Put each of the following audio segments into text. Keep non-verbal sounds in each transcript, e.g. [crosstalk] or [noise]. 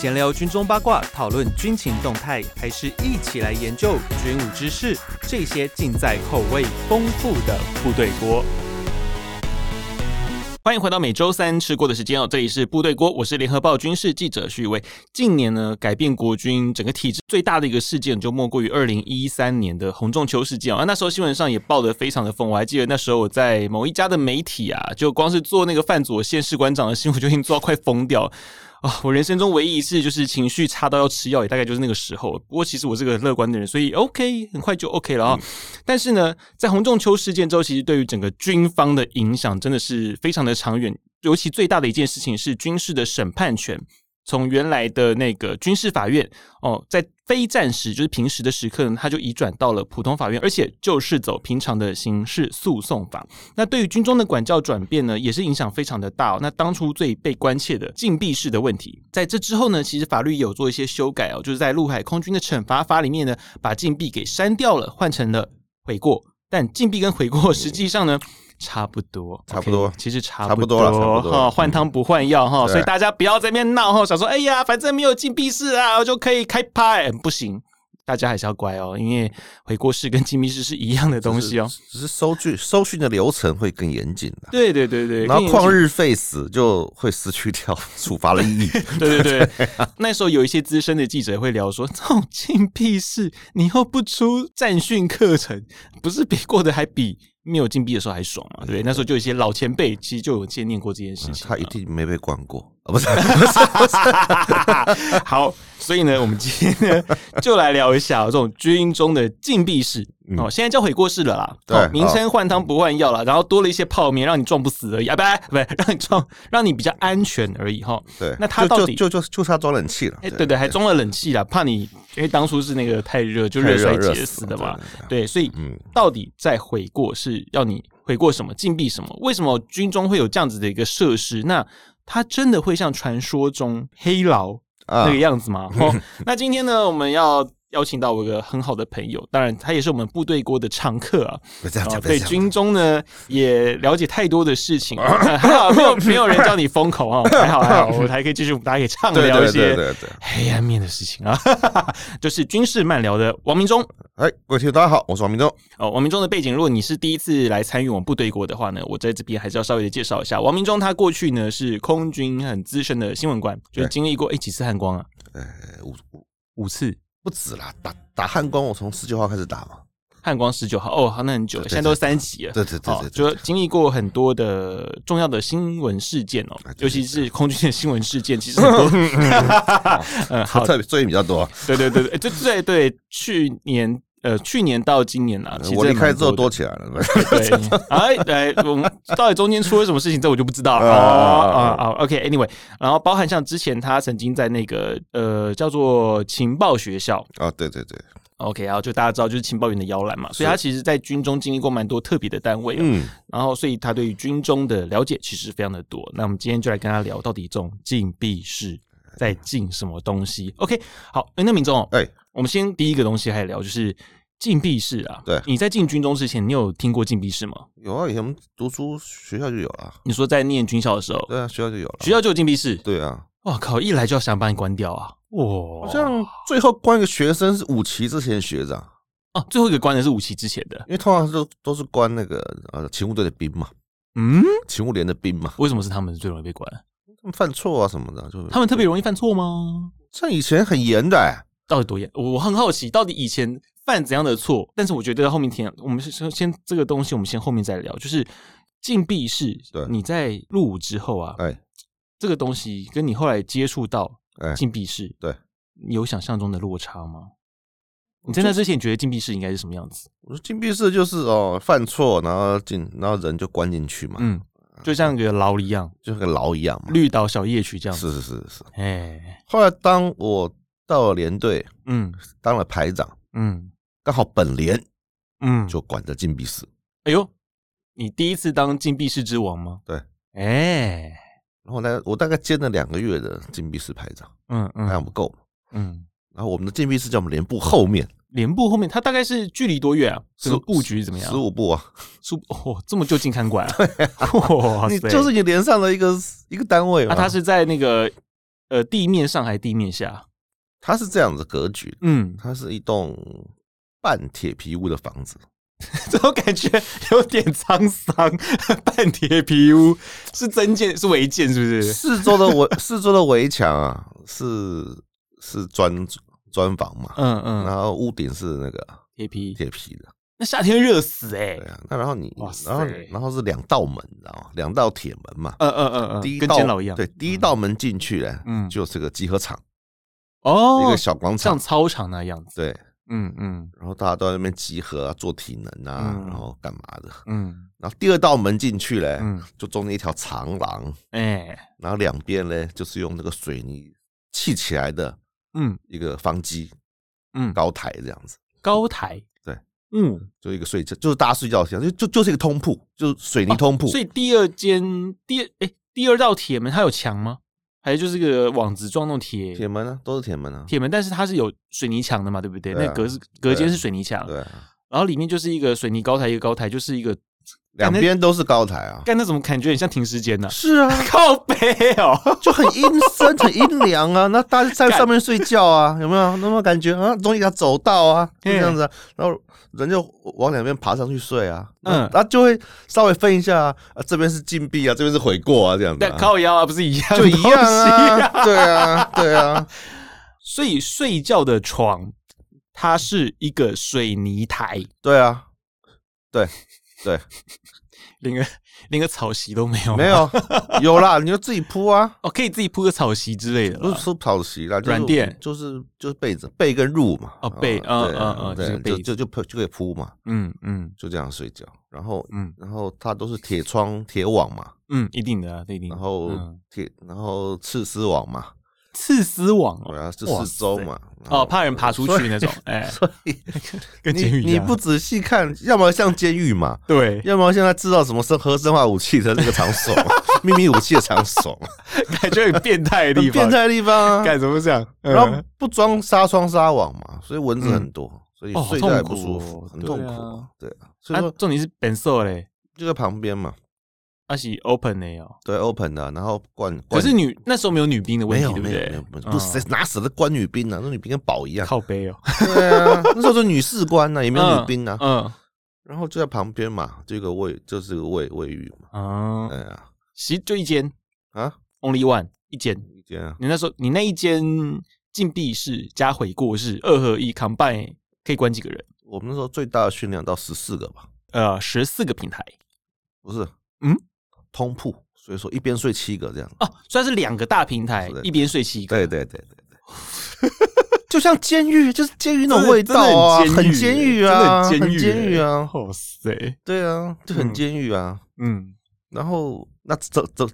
闲聊军中八卦，讨论军情动态，还是一起来研究军武知识？这些尽在口味丰富的部队锅。欢迎回到每周三吃过的时间哦，这里是部队锅，我是联合报军事记者徐伟。近年呢，改变国军整个体制最大的一个事件，就莫过于二零一三年的洪仲秋事件啊。那时候新闻上也报得非常的疯，我还记得那时候我在某一家的媒体啊，就光是做那个范左县士官长的新闻，就已经做到快疯掉。啊、哦，我人生中唯一一次就是情绪差到要吃药，也大概就是那个时候。不过其实我是个乐观的人，所以 OK，很快就 OK 了啊、哦。嗯、但是呢，在洪仲秋事件之后，其实对于整个军方的影响真的是非常的长远。尤其最大的一件事情是军事的审判权。从原来的那个军事法院哦，在非战时就是平时的时刻呢，他就移转到了普通法院，而且就是走平常的刑事诉讼法。那对于军中的管教转变呢，也是影响非常的大哦。那当初最被关切的禁闭式的问题，在这之后呢，其实法律有做一些修改哦，就是在陆海空军的惩罚法里面呢，把禁闭给删掉了，换成了悔过。但禁闭跟悔过 [laughs] 实际上呢，差不多，差不多，其实差不多哈，换汤不换药哈，所以大家不要在那边闹哈，想说哎呀，反正没有禁闭室啊，我就可以开拍，不行。大家还是要乖哦，因为回过室跟禁闭室是一样的东西哦，只是收据收训的流程会更严谨的。对对对对，然后旷日费时就会失去掉 [laughs] 处罚的意义。[laughs] 对对对，那时候有一些资深的记者会聊说，这种禁闭室你又不出战训课程，不是比过的还比。没有禁闭的时候还爽嘛？对不对？那时候就有一些老前辈，其实就有见念过这件事情。他一定没被关过 [laughs] 啊，不是？好，所以呢，我们今天呢就来聊一下这种军中的禁闭式。哦，现在叫悔过式了啦。对，名称换汤不换药了，然后多了一些泡面，让你撞不死而已啊，不不，让你撞，让你比较安全而已哈。对，那他到底就就就差装冷气了。哎，对对，还装了冷气了，怕你因为当初是那个太热，就热衰竭死的嘛。对，所以到底在悔过是要你悔过什么，禁闭什么？为什么军中会有这样子的一个设施？那它真的会像传说中黑牢那个样子吗？哦，[laughs] 那今天呢，我们要。邀请到我一个很好的朋友，当然他也是我们部队锅的常客啊。不这样讲，对军中呢也了解太多的事情，[laughs] 还好没有没有人叫你封口啊，还好还好，[laughs] 我还可以继续大家可以畅聊一些黑暗面的事情啊。[laughs] 就是军事漫聊的王明忠，哎，各位听众大家好，我是王明忠。哦，王明忠的背景，如果你是第一次来参与我们部队锅的话呢，我在这边还是要稍微的介绍一下。王明忠他过去呢是空军很资深的新闻官，就经历过哎几次汉光啊？呃，五五五次。不止啦，打打汉光，我从十九号开始打嘛。汉光十九号，哦，好，那很久了，现在都三级了。对对对对，就经历过很多的重要的新闻事件哦，尤其是空军的新闻事件，其实很多。[laughs] [laughs] 嗯，好，特别最近比较多。对对对对，就对对，去年。呃，去年到今年啊，我离开之后多起来了。[laughs] 对，哎，哎，我们到底中间出了什么事情，这我就不知道了。[laughs] 啊啊 OK，Anyway，然后包含像之前他曾经在那个呃叫做情报学校啊，对对对，OK，然后就大家知道就是情报员的摇篮嘛，所以他其实在军中经历过蛮多特别的单位，嗯，然后所以他对于军中的了解其实非常的多。那我们今天就来跟他聊到底这种禁闭室在禁什么东西？OK，好，那明忠，哎。我们先第一个东西还聊，就是禁闭室啊。对，你在进军中之前，你有听过禁闭室吗？有啊，以前我们读书学校就有啊。你说在念军校的时候？对啊，学校就有了，学校就有禁闭室。对啊，哇靠，一来就要想把你关掉啊！哇，好像最后关一个学生是五期之前的学长哦，最后一个关的是五期之前的，因为通常都都是关那个呃勤务队的兵嘛，嗯，勤务连的兵嘛。为什么是他们最容易被关？他们犯错啊什么的，就他们特别容易犯错吗？像以前很严的、欸。到底多严？我很好奇，到底以前犯怎样的错？但是我觉得后面听，我们先先这个东西，我们先后面再聊。就是禁闭式，对，你在入伍之后啊，哎，这个东西跟你后来接触到禁闭式，对，你有想象中的落差吗？你在那之前，你觉得禁闭室应该是什么样子？我说禁闭室就是哦，犯错然后进，然后人就关进去嘛，嗯，就像个牢一样，就像个牢一样嘛，绿岛小夜曲这样子，是是是是，哎，后来当我。到了连队，嗯，当了排长，嗯，刚好本连，嗯，就管着禁闭室。哎呦，你第一次当禁闭室之王吗？对，哎，然后呢，我大概兼了两个月的禁闭室排长，嗯嗯，还不够，嗯，然后我们的禁闭室在我们连部后面，连部后面，它大概是距离多远啊？这个布局怎么样？十五步啊，十哦，这么就近看管 [laughs] 啊？对，哇，你就是你连上了一个一个单位啊。它是在那个。呃地面上还是地面下？它是这样子格局，嗯，它是一栋半铁皮屋的房子。这种感觉有点沧桑，半铁皮屋是真建是违建是不是？四周的围四周的围墙啊，是是砖砖房嘛，嗯嗯，然后屋顶是那个铁皮铁皮的，那夏天热死哎、欸。对啊，那然后你然后然后是两道门，你知道吗？两道铁门嘛，嗯嗯嗯嗯，第一道对，第一道门进去嘞，嗯，就是个集合场哦，一个小广场，像操场那样子，对。嗯嗯，然后大家都在那边集合啊，做体能啊，嗯、然后干嘛的？嗯，然后第二道门进去嘞，嗯，就中间一条长廊，哎、欸，然后两边嘞就是用那个水泥砌起来的，嗯，一个方基，嗯，高台这样子，高台，对，嗯，就一个睡觉，就是大家睡觉的地方，就就就是一个通铺，就是水泥通铺。哦、所以第二间第二哎，第二道铁门它有墙吗？还是就是个网子状那种铁铁门啊，都是铁门啊，铁门，但是它是有水泥墙的嘛，对不对？对啊、那隔是隔间是水泥墙，对、啊，然后里面就是一个水泥高台，一个高台，就是一个两边都是高台啊。干那怎么感觉很像停尸间呢？是啊，[laughs] 靠背哦，[laughs] 就很阴森，很阴凉啊。[laughs] 那大家在上面睡觉啊，有没有？那么感觉啊，中间一条走到啊，就这样子、啊，然后。人就往两边爬上去睡啊，嗯，他就会稍微分一下啊，这边是禁闭啊，这边是悔过啊，这样子、啊。靠腰啊，不是一样，就一样啊，对啊，对啊。所以睡觉的床，它是一个水泥台，对啊，对对。连个连个草席都没有，没有，有啦，你就自己铺啊，哦，可以自己铺个草席之类的，不是铺草席啦，软垫，就是就是被子，被跟褥嘛，哦，被，嗯嗯嗯，对，就就就铺就可以铺嘛，嗯嗯，就这样睡觉，然后嗯，然后它都是铁窗铁网嘛，嗯，一定的啊，一定，然后铁，然后刺丝网嘛。刺丝网对啊，就四周嘛，哦，怕人爬出去那种，哎，所以 [laughs] 跟监狱一样。你不仔细看，要么像监狱嘛，对，要么现在制造什么生核生化武器的那个场所，[laughs] 秘密武器的场所，感觉很变态的地方，变态的地方，干什么这样？然后不装纱窗纱网嘛，所以蚊子很多，所以睡觉不舒服，很痛苦，对啊。所以说重点是本色嘞，就在旁边嘛。它是 open 的哦，对，open 的，然后关。可是女那时候没有女兵的问题，对不对？没有，不哪死的关女兵呢？那女兵跟宝一样，靠背哦。对啊，[laughs] 那时候是女士官呢，也没有女兵呢。嗯，然后就在旁边嘛，这个卫就是个卫卫浴嘛。啊，哎呀，其实就一间啊，only one 一间一间啊。你那时候你那一间禁闭室加悔过室二合一 combine 可以关几个人？我们那时候最大的训练到十四个吧？呃，十四个平台，不是，嗯。通铺，所以说一边睡七个这样。哦，虽然是两个大平台，一边睡七个，对对对对对，[laughs] 就像监狱，就是监狱那种味道啊，很监狱啊，很监狱啊，哇塞，对啊，就很监狱啊，嗯，然后那怎怎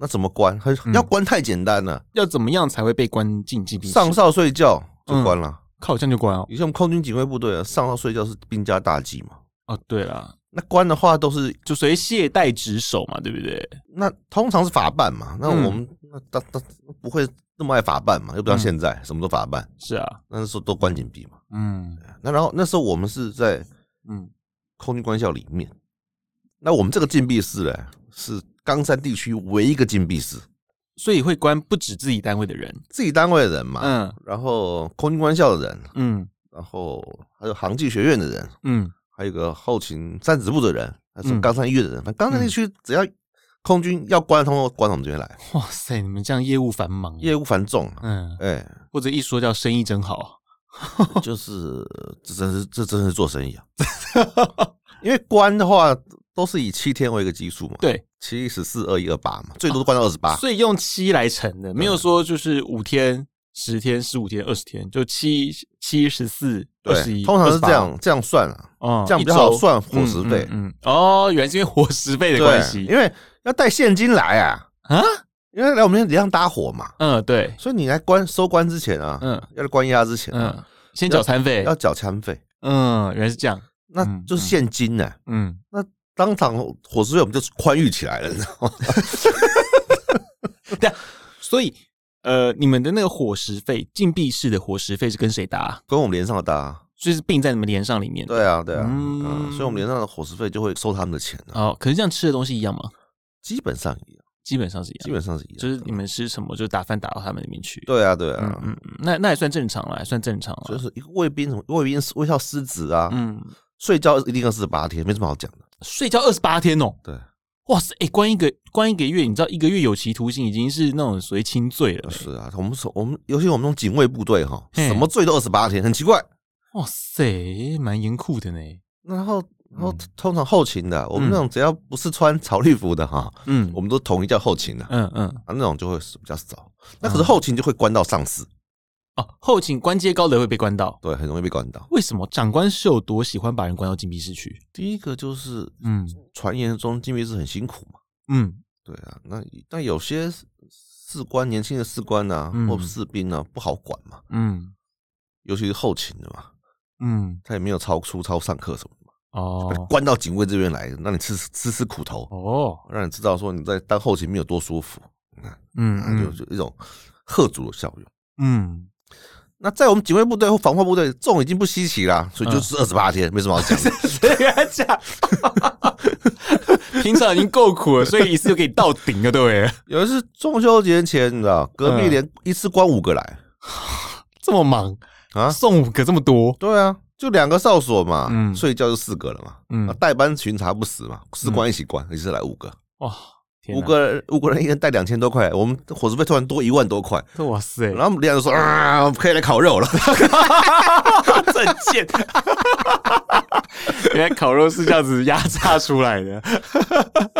那怎么关？要关太简单了，要怎么样才会被关进禁闭？上哨睡觉就关了，靠这样就关啊？以前我们空军警卫部队啊，上哨睡觉是兵家大忌嘛。哦，对了。那关的话都是就随懈怠职守嘛，对不对？那通常是法办嘛。那我们、嗯、那当当不会那么爱法办嘛，又不像现在、嗯、什么都法办。是啊，那时候都关禁闭嘛。嗯，那然后那时候我们是在嗯空军官校里面。那我们这个禁闭室呢，是冈山地区唯一一个禁闭室，所以会关不止自己单位的人，自己单位的人嘛。嗯，然后空军官校的人，嗯，然后还有航技学院的人，嗯。还有一个后勤三指部的人，还是冈山医院的人，反正冈山地区只要空军要关，通通关我们这边来。哇塞，你们这样业务繁忙，业务繁重，嗯，哎，或者一说叫生意真好，[laughs] 就是这真是这真是做生意啊。[laughs] 因为关的话都是以七天为一个基数嘛，对，七十四二一二八嘛，最多关到二十八，所以用七来乘的，没有说就是五天。十天、十五天、二十天，就七七十四、二十一，通常是这样这样算啊，嗯，这样比较好算伙食费。嗯，哦，原来是因为伙食费的关系，因为要带现金来啊啊，因为来我们这样搭伙嘛，嗯，对，所以你来关收官之前啊，嗯，要来关押之前，嗯，先缴餐费，要缴餐费，嗯，原来是这样，那就是现金呢，嗯，那当场伙食费我们就宽裕起来了，你知道吗？[laughs] 对啊，所以。呃，你们的那个伙食费，禁闭室的伙食费是跟谁搭？跟我们连上的搭，所以是并在你们连上里面。对啊，对啊，嗯，所以我们连上的伙食费就会收他们的钱。哦，可是这样吃的东西一样吗？基本上一样。基本上是一样，基本上是一样，就是你们吃什么，就打饭打到他们里面去。对啊，对啊，嗯嗯，那那也算正常了，还算正常了。就是一个卫兵，卫兵卫校师职啊，嗯，睡觉一定二十八天，没什么好讲的。睡觉二十八天哦，对，哇塞，哎，关一个关一个月，你知道一个月有期徒刑已经是那种属于轻罪了。是啊，我们说我们尤其我们那种警卫部队哈，什么罪都二十八天，很奇怪。哇塞，蛮严酷的呢。然后。然后通常后勤的，我们那种只要不是穿草绿服的哈，嗯，我们都统一叫后勤的，嗯嗯，啊那种就会比较少。那可是后勤就会关到上司，哦，后勤官阶高的会被关到，对，很容易被关到。为什么长官是有多喜欢把人关到禁闭室去？第一个就是，嗯，传言中禁闭室很辛苦嘛，嗯，对啊，那但有些士官年轻的士官呐，或士兵呢不好管嘛，嗯，尤其是后勤的嘛，嗯，他也没有超出超上课什么嘛。哦，关到警卫这边来，让你吃吃吃苦头哦，让你知道说你在当后勤没有多舒服，嗯，嗯，就就一种吓阻的效用，嗯，那在我们警卫部队或防化部队，这种已经不稀奇啦，所以就是二十八天，没什么好讲的。[laughs] 谁讲？[laughs] 平常已经够苦了，所以一次就可以到顶了，对不对？有一次中秋节前，你知道，隔壁连一次关五个来，[laughs] 这么忙啊？送五个这么多？对啊。就两个哨所嘛，嗯，睡觉就四个了嘛，嗯，代班巡查不死嘛，士官一起关，一次来五个，哇，五个人五个人一人带两千多块，我们伙食费突然多一万多块，哇塞！然后我们连长说啊，可以来烤肉了，[laughs] 真贱，原来烤肉是这样子压榨出来的，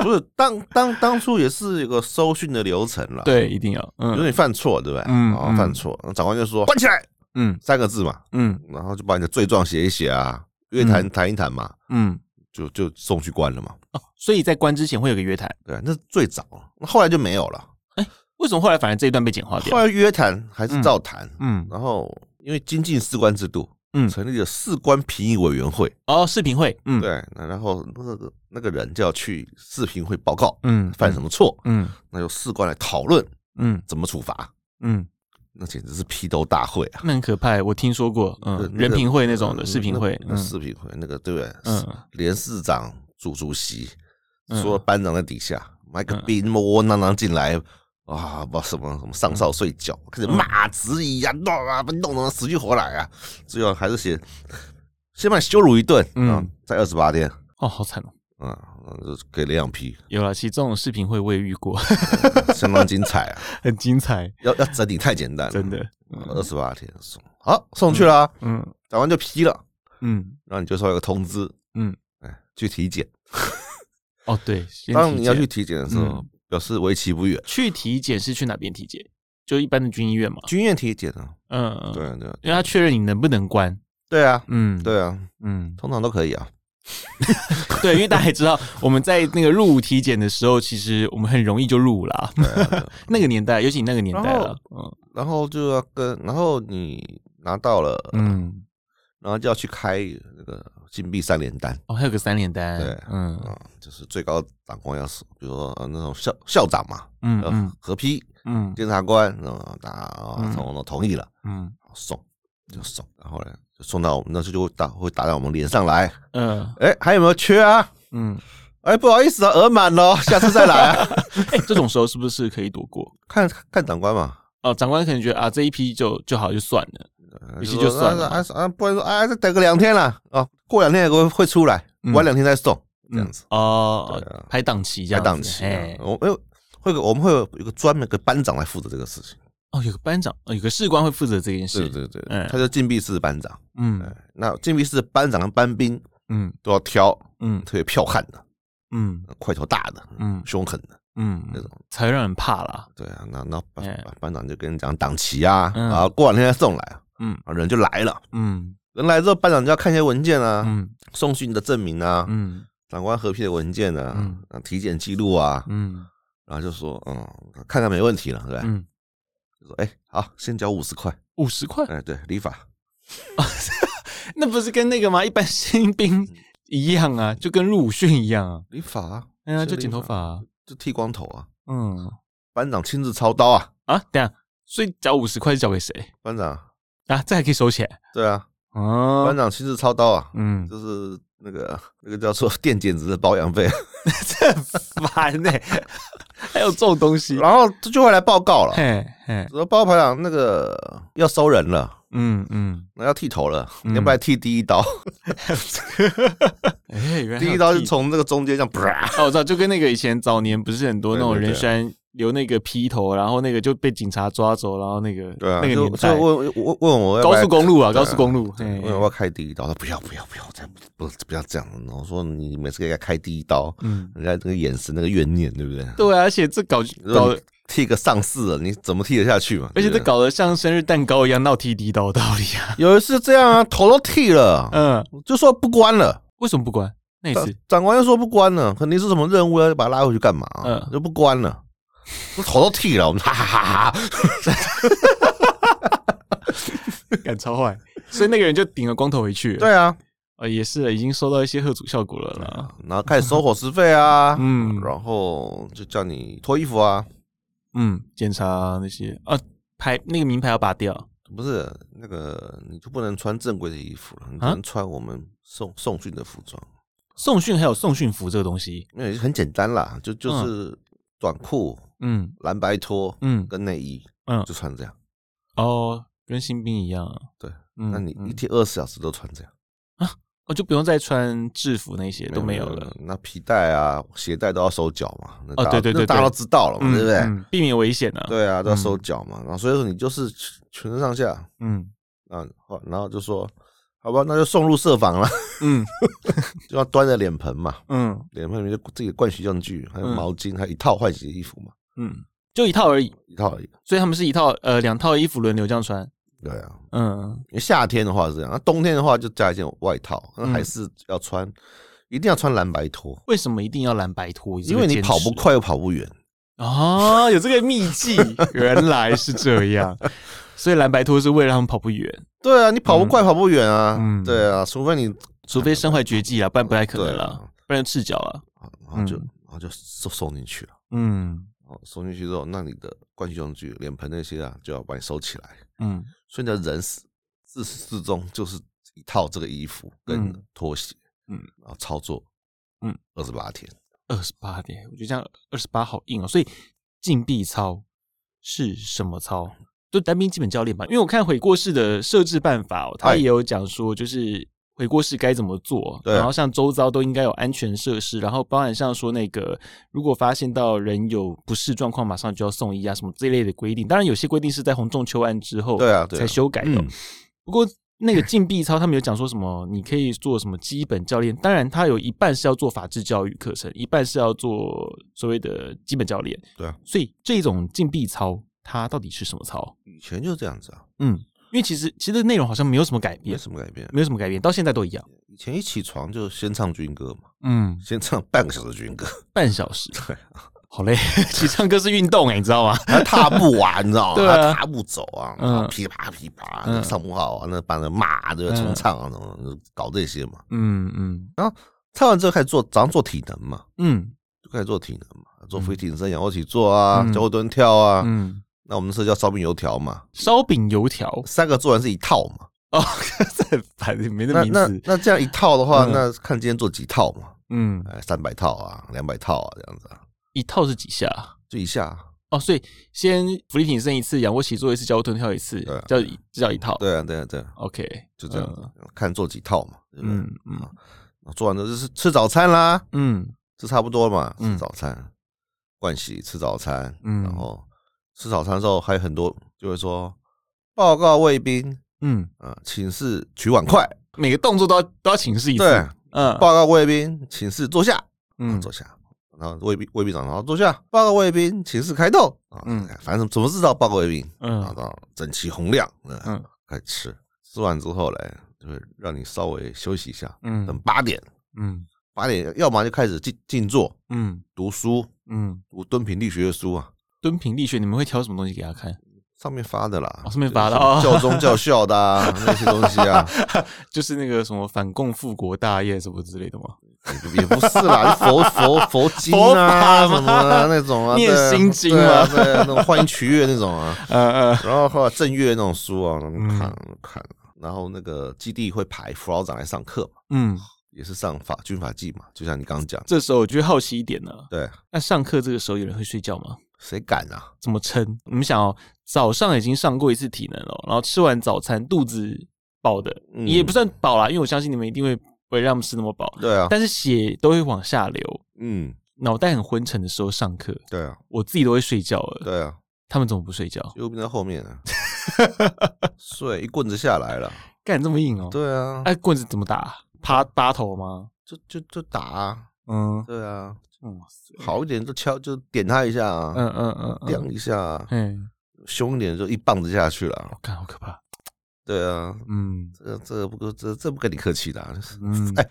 不是当当当初也是有个收讯的流程了，对，一定要，嗯，如果你犯错，对不对？嗯，犯错，长官就说关起来。嗯，三个字嘛，嗯，然后就把你的罪状写一写啊，约谈谈一谈嘛，嗯，就就送去关了嘛。哦，所以在关之前会有个约谈，对，那是最早，那后来就没有了。哎，为什么后来反而这一段被简化掉？后来约谈还是照谈，嗯，然后因为精进士官制度，嗯，成立了士官评议委员会。哦，士评会，嗯，对，那然后那个那个人就要去士评会报告，嗯，犯什么错，嗯，那由士官来讨论，嗯，怎么处罚，嗯。那简直是批斗大会啊！那很可怕，我听说过，嗯，人评会那种的士评会，士评会那个对不对？嗯，连士长、主主席，所有班长在底下，买个兵窝窝囊囊进来，啊，把什么什么上哨睡觉，开始骂质疑啊，弄啊，弄得死去活来啊，最后还是写先把你羞辱一顿，嗯，再二十八天，哦，好惨哦。啊，给两批，有了。其实这种视频会我也遇过，相当精彩啊，[laughs] 很精彩。要要整理太简单了，真的。二十八天送，好送去了，嗯，讲完就批了，嗯，然后你就收到一个通知，嗯，哎，去体检。哦，对，当你要去体检的时候，表示为期不远。去体检是去哪边体检？就一般的军医院嘛。军医院体检啊，嗯嗯，对对，因为他确认你能不能关。对啊，嗯，对啊，嗯，通常都可以啊。[laughs] 对，因为大家也知道，我们在那个入伍体检的时候，其实我们很容易就入伍了。[laughs] 那个年代，尤其你那个年代了，嗯，然后就要跟，然后你拿到了，嗯，然后就要去开那个禁闭三连单。哦，还有个三连单，对，嗯，就是最高长官要是，比如说那种校校长嘛，嗯，嗯，合批，嗯，检察官，啊，大啊，从同意了，嗯，送就送，然后呢？送到我们那时就会打会打到我们脸上来，嗯，哎，还有没有缺啊？嗯，哎，不好意思啊，额满了，[laughs] 下次再来啊。哎，这种时候是不是可以躲过？看看长官嘛。哦，长官可能觉得啊，这一批就就好就算了，一起就算了。啊啊，不然说啊，再等个两天了啊，过两天也会会出来，晚两天再送这样子。哦，排档期，排档期。我们会有我们会有一个专门的班长来负责这个事情。哦，有个班长，有个士官会负责这件事。对对对，嗯，他叫禁闭室班长。嗯，那禁闭室班长跟班兵，嗯，都要挑，嗯，特别剽悍的，嗯，块头大的，嗯，凶狠的，嗯，那种才让人怕啦。对啊，那那班班长就跟你讲档期啊，啊，过两天再送来，嗯。啊，人就来了，嗯，人来之后，班长就要看一些文件啊，嗯，送训的证明啊，嗯，长官核批的文件啊，嗯，体检记录啊，嗯，然后就说，嗯，看看没问题了，对嗯，就。说哎，好，先交五十块，五十块，哎，对，理发，[laughs] 那不是跟那个吗？一般新兵一样啊，就跟入伍训一样啊，理发，哎呀，就剪头发，就剃光头啊，嗯，班长亲自操刀啊，啊，等下，所以交五十块是交给谁？班长啊，这还可以收钱？对啊，哦，班长亲自操刀啊，嗯，就是那个那个叫做电剪子的保养费，[laughs] 这很烦呢。还有这种东西，然后就会来报告了。嘿，嘿，说报告排长那个要收人了，嗯嗯，那要剃头了，你要不要剃第一刀？[laughs] 哎，第一刀是从那个中间这样，哦，我知道，就跟那个以前早年不是很多那种人选。留那个披头，然后那个就被警察抓走，然后那个对啊，那个年代就问问问我高速公路啊，高速公路，问我要开第一刀，他不要不要不要，再不不要这样，然后说你每次给他开第一刀，嗯，人家这个眼神那个怨念，对不对？对啊，而且这搞搞剃个上司了，你怎么剃得下去嘛？而且这搞得像生日蛋糕一样，闹剃第一刀道理啊！有一次这样啊，头都剃了，嗯，就说不关了，为什么不关？那一次长官又说不关了，肯定是什么任务要把他拉回去干嘛？嗯，就不关了。我头都剃了，我们哈哈哈哈，[laughs] 敢超坏，所以那个人就顶了光头回去。对啊，呃，也是已经收到一些贺主效果了啦。然后开始收伙食费啊，嗯，然后就叫你脱衣服啊，嗯，检查那些。啊，牌那个名牌要拔掉，不是那个你就不能穿正规的衣服了，你只能穿我们送送训的服装。送训还有送训服这个东西，那很简单啦，就就是短裤。嗯，蓝白拖，嗯，跟内衣，嗯，就穿这样，哦，跟新兵一样啊，对，那你一天二十四小时都穿这样啊？我就不用再穿制服那些都没有了。那皮带啊、鞋带都要收脚嘛？哦，对对对，大家都知道了嘛，对不对？避免危险啊。对啊，都要收脚嘛。然后所以说你就是全身上下，嗯，啊，然后就说。好吧，那就送入舍房了。嗯，[laughs] 就要端着脸盆嘛。嗯，脸盆里面就自己的盥洗用具，还有毛巾，还有一套换洗的衣服嘛。嗯，就一套而已，一套而已。所以他们是一套呃两套衣服轮流这样穿。对啊，嗯，因为夏天的话是这样，那冬天的话就加一件外套，那还是要穿，一定要穿蓝白拖。为什么一定要蓝白拖？因为你跑不快又跑不远。哦，有这个秘技，[laughs] 原来是这样。所以蓝白拖是为了让他们跑不远。对啊，你跑不快，跑不远啊。嗯，对啊，除非你，除非身怀绝技啊，不然不太可能了，不然赤脚啊。然后就，然后就送送进去了。嗯，送进去之后，那你的盥洗用具、脸盆那些啊，就要把你收起来。嗯，所以你的人自始至终就是一套这个衣服跟拖鞋。嗯，然后操作，嗯，二十八天，二十八天，我觉得这样二十八好硬哦。所以禁闭操是什么操？就单兵基本教练吧，因为我看悔过式的设置办法，他也有讲说，就是悔过式该怎么做。然后像周遭都应该有安全设施，然后包含像说那个，如果发现到人有不适状况，马上就要送医啊，什么这一类的规定。当然，有些规定是在洪仲秋案之后，对啊，才修改的。不过那个禁闭操，他们有讲说什么，你可以做什么基本教练。当然，他有一半是要做法治教育课程，一半是要做所谓的基本教练。对啊，所以这种禁闭操。它到底是什么操？以前就是这样子啊，嗯，因为其实其实内容好像没有什么改变，没什么改变，没有什么改变，到现在都一样。以前一起床就先唱军歌嘛，嗯，先唱半个小时军歌，半小时，[laughs] 对，好嘞，[laughs] 其实唱歌是运动哎，你知道吗？[laughs] 还踏步啊，你知道吗？对啊，踏步走啊，嗯，噼啪噼啪，上不好啊，那把那马的重唱啊，那种搞这些嘛，嗯嗯，然后唱完之后开始做，早上做体能嘛，嗯，就开始做体能嘛，做俯卧撑、仰卧起坐啊，脚后蹲跳啊，嗯。那我们是叫烧饼油条嘛？烧饼油条三个做完是一套嘛？哦，[laughs] 这反正没那名字。那那那这样一套的话，那看今天做几套嘛？嗯，三百套啊，两百套啊，这样子啊。一套是几下？就一下。哦，所以先伏地挺身一次，仰卧起坐一次，脚后蹲跳一次，叫这叫一套。对啊，对啊，对啊。OK，就这样，看做几套嘛。嗯嗯。做完了就是吃早餐啦。嗯，这差不多嘛。吃早餐，盥洗，吃早餐，嗯然后。吃早餐的时候还有很多，就会说报告卫兵，嗯啊，请示取碗筷，每个动作都要都要请示一次。对，嗯，报告卫兵，请示坐下，嗯，坐下，然后卫兵卫兵长，然后坐下，报告卫兵，请示开动，啊，嗯，反正怎么知道报告卫兵，嗯，然后整齐洪亮，嗯，开始吃，吃完之后嘞，就会让你稍微休息一下，嗯，等八点，嗯，八点要么就开始静静坐，嗯，读书，嗯，读敦平力学的书啊。敦平力学，你们会挑什么东西给他看？上面发的啦，上面发的，教宗教校的啊 [laughs] 那些东西啊，[laughs] 就是那个什么反共复国大业什么之类的吗？也不是啦，佛佛佛经啊，什么那种啊，[laughs] 念心经啊，对，那种欢迎取悦那种啊，嗯嗯，然后后来正月那种书啊，看看，然后那个基地会排辅导长来上课嘛，嗯，也是上法军法纪嘛，就像你刚刚讲。这时候我就好奇一点呢，对，那上课这个时候有人会睡觉吗？谁敢啊？怎么撑？你们想哦，早上已经上过一次体能了，然后吃完早餐，肚子饱的，嗯、也不算饱啦，因为我相信你们一定会不会让他们吃那么饱。对啊，但是血都会往下流，嗯，脑袋很昏沉的时候上课，对啊，我自己都会睡觉了。对啊，他们怎么不睡觉？右边在后面啊，[laughs] 睡一棍子下来了，干这么硬哦？对啊，哎，棍子怎么打？趴八头吗？就就就打啊，嗯，对啊。嗯，好一点就敲，就点他一下啊，嗯嗯嗯，点一下，嗯，凶一点就一棒子下去了，我看好可怕。对啊，嗯，这这不这这不跟你客气的，嗯，[laughs] 哎，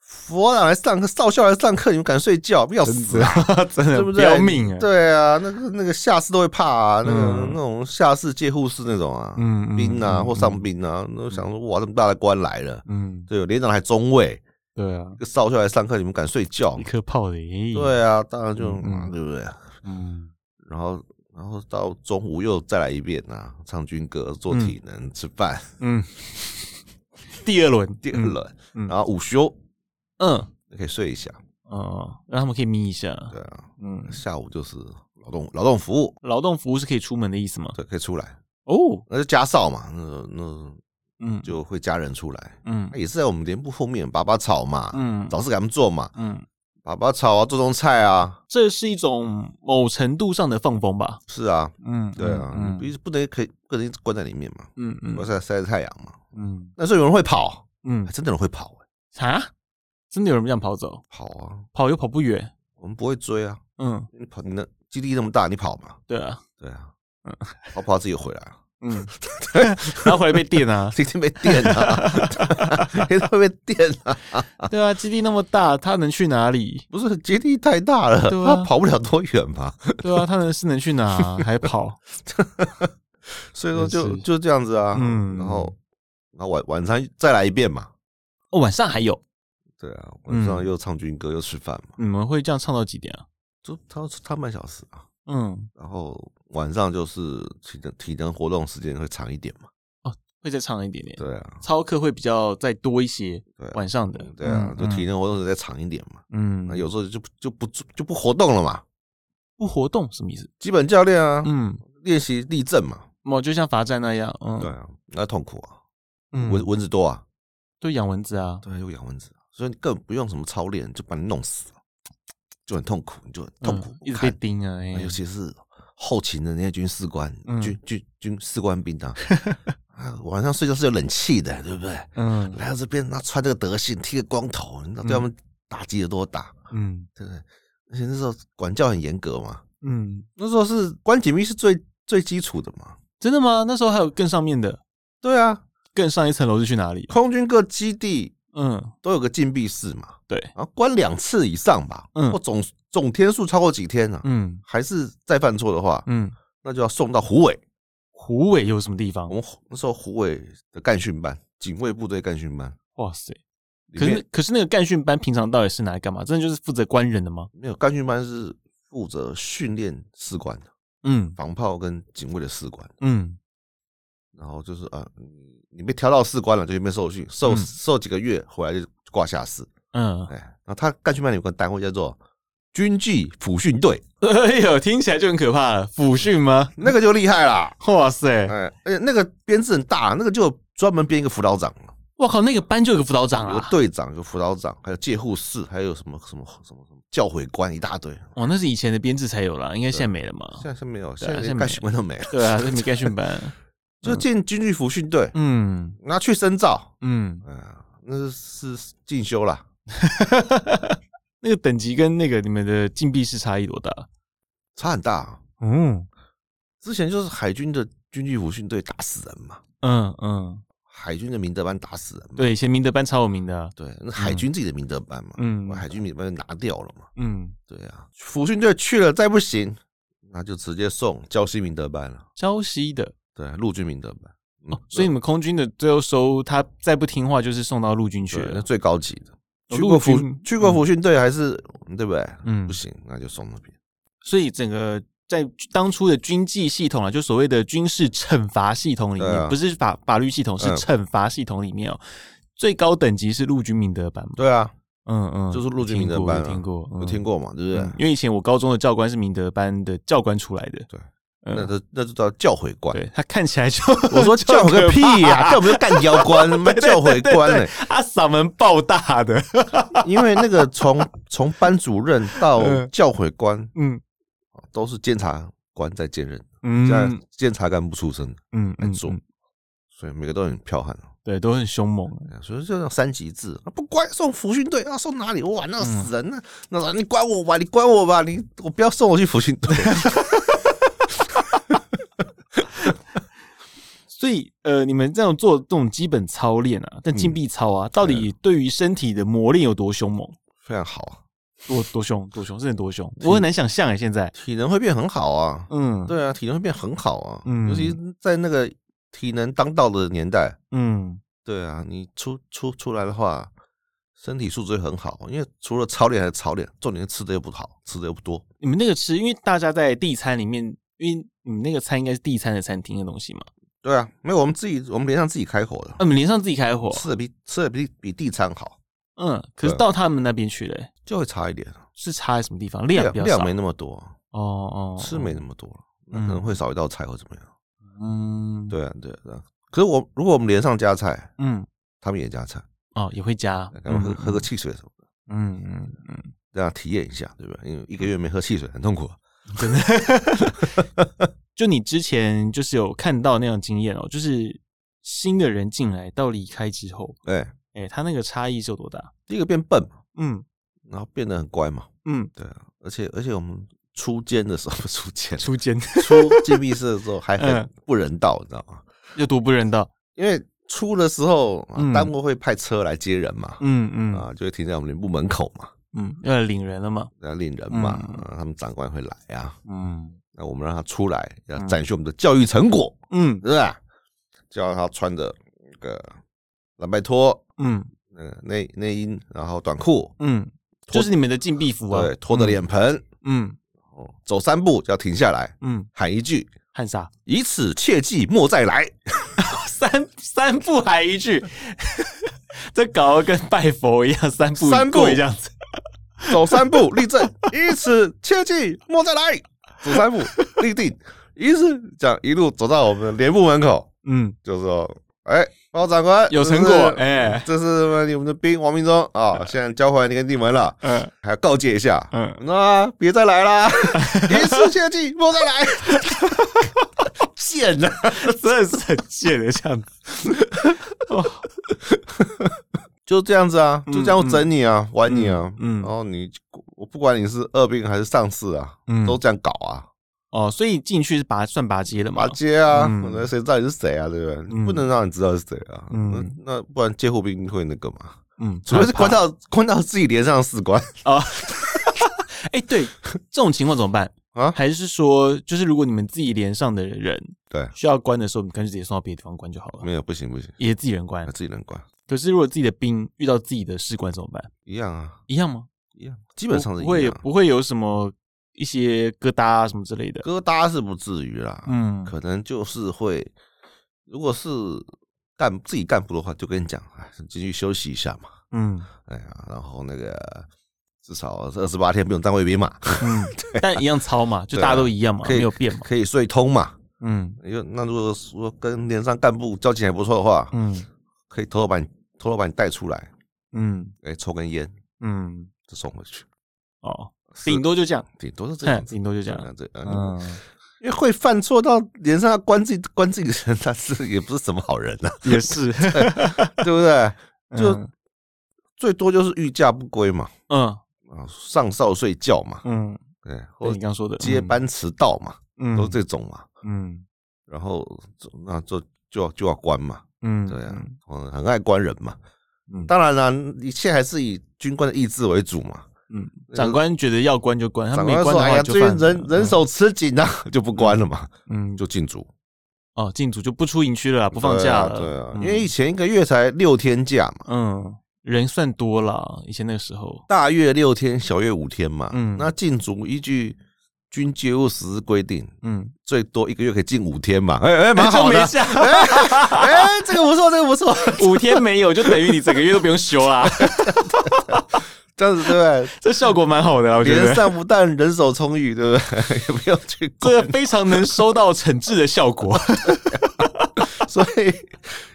佛长来上课，少校来上课，你们敢睡觉？不要死啊，真的，[laughs] 对不对？要命啊！对啊，那个那个下士都会怕啊，那个那种下士借护士那种啊，嗯，兵啊或上兵啊，都想说哇，这么大的官来了，嗯，对，连长还中尉。对啊，个少校来上课，你们敢睡觉？一颗炮的，对啊，当然就嘛，对不对？嗯，然后，然后到中午又再来一遍啊，唱军歌、做体能、吃饭。嗯，第二轮，[laughs] 第二轮，然后午休，嗯，可以睡一下，哦，让他们可以眯一下。对啊，嗯，下午就是劳动劳动服务，劳动服务是可以出门的意思吗？对，可以出来。哦，那是加少嘛，那那。嗯，就会家人出来，嗯，也是在我们连部后面拔拔草嘛，嗯，找事给他们做嘛，嗯，拔拔草啊，做种菜啊，这是一种某程度上的放风吧？是啊，嗯，对啊，嗯，不不能可以不能关在里面嘛，嗯嗯，晒晒着太阳嘛，嗯，那时候有人会跑，嗯，真的有人会跑，啊，真的有人这样跑走？跑啊，跑又跑不远，我们不会追啊，嗯，你跑，你的基地那么大，你跑嘛？对啊，对啊，嗯，跑跑自己回来啊。嗯，然后回来被电啊，[laughs] 今天被电啊，今天会被电啊，对啊，基地那么大，他能去哪里？不是基地太大了，他跑不了多远嘛。对啊，他能是能去哪 [laughs] 还跑？[laughs] 所以说就就这样子啊，嗯，然后然后晚晚上再来一遍嘛。哦，晚上还有？对啊，晚上又唱军歌又吃饭嘛。你们会这样唱到几点啊？就他唱半小时啊。嗯，然后晚上就是体能体能活动时间会长一点嘛？哦，会再长一点点。对啊，操课会比较再多一些。对，晚上的。对啊，就体能活动时间再长一点嘛。嗯，那有时候就就不就不活动了嘛？不活动什么意思？基本教练啊，嗯，练习立正嘛。哦，就像罚站那样。嗯，对啊，那痛苦啊。嗯，蚊蚊子多啊，对养蚊子啊。对，又养蚊子，所以你根本不用什么操练，就把你弄死。就很痛苦，你就很痛苦，一直被盯啊，尤其是后勤的那些军士官、军军军士官兵 [laughs] 啊，晚上睡觉是有冷气的，对不对？嗯，来到这边，那穿这个德性，剃个光头，你知道对他们打击有多大？嗯，对不对？而且那时候管教很严格嘛，嗯，那时候是关紧密是最最基础的嘛，真的吗？那时候还有更上面的？对啊，更上一层楼是去哪里？空军各基地。嗯，都有个禁闭室嘛，对，然后关两次以上吧，嗯，或总总天数超过几天呢？嗯，还是再犯错的话，嗯，那就要送到虎尾。虎尾有什么地方？我们那时候虎尾的干训班，警卫部队干训班。哇塞！可是可是那个干训班平常到底是拿来干嘛？真的就是负责关人的吗？没有，干训班是负责训练士官的，嗯，防炮跟警卫的士官，嗯，然后就是啊。你被调到士官了，就没受训，受受几个月回来就挂下士。嗯，哎，然后他干训班有个单位叫做军纪抚训队。[laughs] 哎呦，听起来就很可怕了。抚训吗？[laughs] 那个就厉害了。哇塞！哎，而且那个编制很大，那个就专门编一个辅导长。我靠，那个班就有个辅导长啊，有队长，有辅导长，还有戒护士，还有什么什么什么什么教诲官一大堆。哦，那是以前的编制才有了，应该现在没了嘛？现在是没有，现在连干训班都没了。对啊，没干训班。[laughs] 就进军纪抚训队，嗯，拿去深造，嗯，那是进修啦。[laughs] 那个等级跟那个你们的禁闭室差异多大？差很大。嗯，之前就是海军的军纪抚训队打死人嘛。嗯嗯，海军的明德班打死人。对，以前明德班超有名的。对，那海军自己的明德班嘛。嗯，海军明德班拿掉了嘛。嗯，对啊，抚训队去了再不行，那就直接送胶西明德班了。胶西的。对，陆军明德班哦，所以你们空军的最后收他再不听话，就是送到陆军去了，那最高级的。去过服去过服训队还是对不对？嗯，不行，那就送那边。所以整个在当初的军纪系统啊，就所谓的军事惩罚系统里面，不是法法律系统，是惩罚系统里面哦。最高等级是陆军明德班嘛？对啊，嗯嗯，就是陆军明德班，听过有听过嘛？对不对？因为以前我高中的教官是明德班的教官出来的，对。那这那就叫教诲官，对他看起来就 [laughs] 我说教诲个屁呀，干嘛要干教官？[laughs] 什么教诲官呢？他嗓门爆大的，[laughs] 因为那个从从班主任到教诲官，嗯，都是监察官在兼任，嗯，监察干部出身，嗯，来做，所以每个都很彪悍，对，都很凶猛，所以就叫三级制，不乖送抚训队啊，送哪里？哇，那死人了，那你管我吧，你管我吧，你我不要送我去抚训队。所以，呃，你们这样做这种基本操练啊，但禁闭操啊，到底对。于身体的磨练有多凶猛？非常好啊，多多凶，多凶，真的多凶，[laughs] 我很难想象哎，现在。体能会变很好啊，嗯，对啊，体能会变很好啊，嗯，尤其在那个体能当道的年代，嗯，对啊，你出出出来的话，身体素质会很好，因为除了操练还是操练，重点是吃的又不好，吃的又不多。你们那个吃，因为大家在地餐里面，因为你们那个餐应该是地餐的餐厅的东西嘛。对啊，没有我们自己，我们连上自己开火的。我们连上自己开火，吃的比吃的比比地餐好。嗯，可是到他们那边去嘞，就会差一点。是差在什么地方？量量没那么多。哦哦，吃没那么多，那可能会少一道菜或怎么样。嗯，对啊对啊。可是我如果我们连上加菜，嗯，他们也加菜。哦，也会加，喝喝个汽水什么的。嗯嗯嗯，这样体验一下，对吧？因为一个月没喝汽水很痛苦。真的。[laughs] 就你之前就是有看到那样经验哦，就是新的人进来到离开之后，哎哎，他那个差异是有多大？第一个变笨嘛，嗯，然后变得很乖嘛，嗯，对啊，而且而且我们出监的时候，出监出监出禁闭室的时候还很不人道，你知道吗？有多不人道？因为出的时候，单位会派车来接人嘛，嗯嗯，啊，就会停在我们连部门口嘛，嗯，要来领人了嘛，要领人嘛，他们长官会来啊，嗯。那我们让他出来，要展示我们的教育成果，嗯，是吧？叫他穿着那个蓝白拖，嗯，内内衣，然后短裤，嗯，就是你们的禁闭服啊，对，拖着脸盆，嗯，走三步就要停下来，嗯，喊一句，喊啥？以此切记莫再来。[laughs] 三三步喊一句，[laughs] 这搞得跟拜佛一样，三步三步这样子，走三步立正，以此切记莫再来。走三步，[laughs] 立定，于是这样一路走到我们的连部门口，嗯，就说，哎，报长官有成果，哎，这是你们的兵王明忠啊，现在交还你跟地门了，嗯，还要告诫一下，嗯，那别再来啦，[laughs] 一次切记，莫再来，贱啊，[laughs] 真的是很贱的这样子，哦，就这样子啊，就这样整你啊，玩你啊，嗯，然后你。我不管你是二病还是上士啊，嗯，都这样搞啊。哦，所以进去是拔算拔阶的嘛？拔阶啊，那谁知道你是谁啊？对不对？不能让你知道是谁啊。嗯，那不然监护兵会那个嘛？嗯，除非是关到关到自己连上士官啊。[laughs] 哎，对，这种情况怎么办啊？还是说，就是如果你们自己连上的人对需要关的时候，你干脆直接送到别的地方关就好了。没有，不行不行，也是自己人关，自己人关。可是如果自己的兵遇到自己的士官怎么办？一样啊，一样吗？一样，基本上是一样，不会不会有什么一些疙瘩啊什么之类的，疙瘩是不至于啦，嗯，可能就是会，如果是干自己干部的话，就跟你讲，哎，进去休息一下嘛，嗯，哎呀，然后那个至少二十八天不用当卫兵嘛，嗯，[laughs] 但一样操嘛，就大家都一样嘛，没有变嘛，可以睡通嘛，嗯，因为那如果说跟连上干部交情还不错的话，嗯，可以偷偷把你偷偷把你带出来，嗯，哎，抽根烟，嗯。就送回去，哦，顶多就这样，顶多是这样，顶多就这样，这样，嗯，因为会犯错到脸上要关自己关自己的人，他是也不是什么好人呐，也是，对不对？[laughs] 就最多就是御驾不归嘛，嗯，啊，上哨睡觉嘛，嗯，对，或者你刚刚说的接班迟到嘛，嗯，都是这种嘛，嗯，然后那就就要就要关嘛，嗯，对啊，嗯，很爱关人嘛。嗯，当然了，一切还是以军官的意志为主嘛。嗯，长官觉得要关就关，他没关的话就算。人人手吃紧啊，就不关了嘛。嗯，就禁足。哦，禁足就不出营区了，不放假了。对啊，因为以前一个月才六天假嘛。嗯，人算多了，以前那个时候。大月六天，小月五天嘛。嗯，那禁足依据军介入实施规定，嗯，最多一个月可以进五天嘛？哎哎，蛮好的。哎，这个不错，这个不错。五天没有，就等于你整个月都不用休啦。这样子对不对？这效果蛮好的，我觉得。连上不但人手充裕，对不对？[laughs] 也不用去。这个非常能收到惩治的效果。所以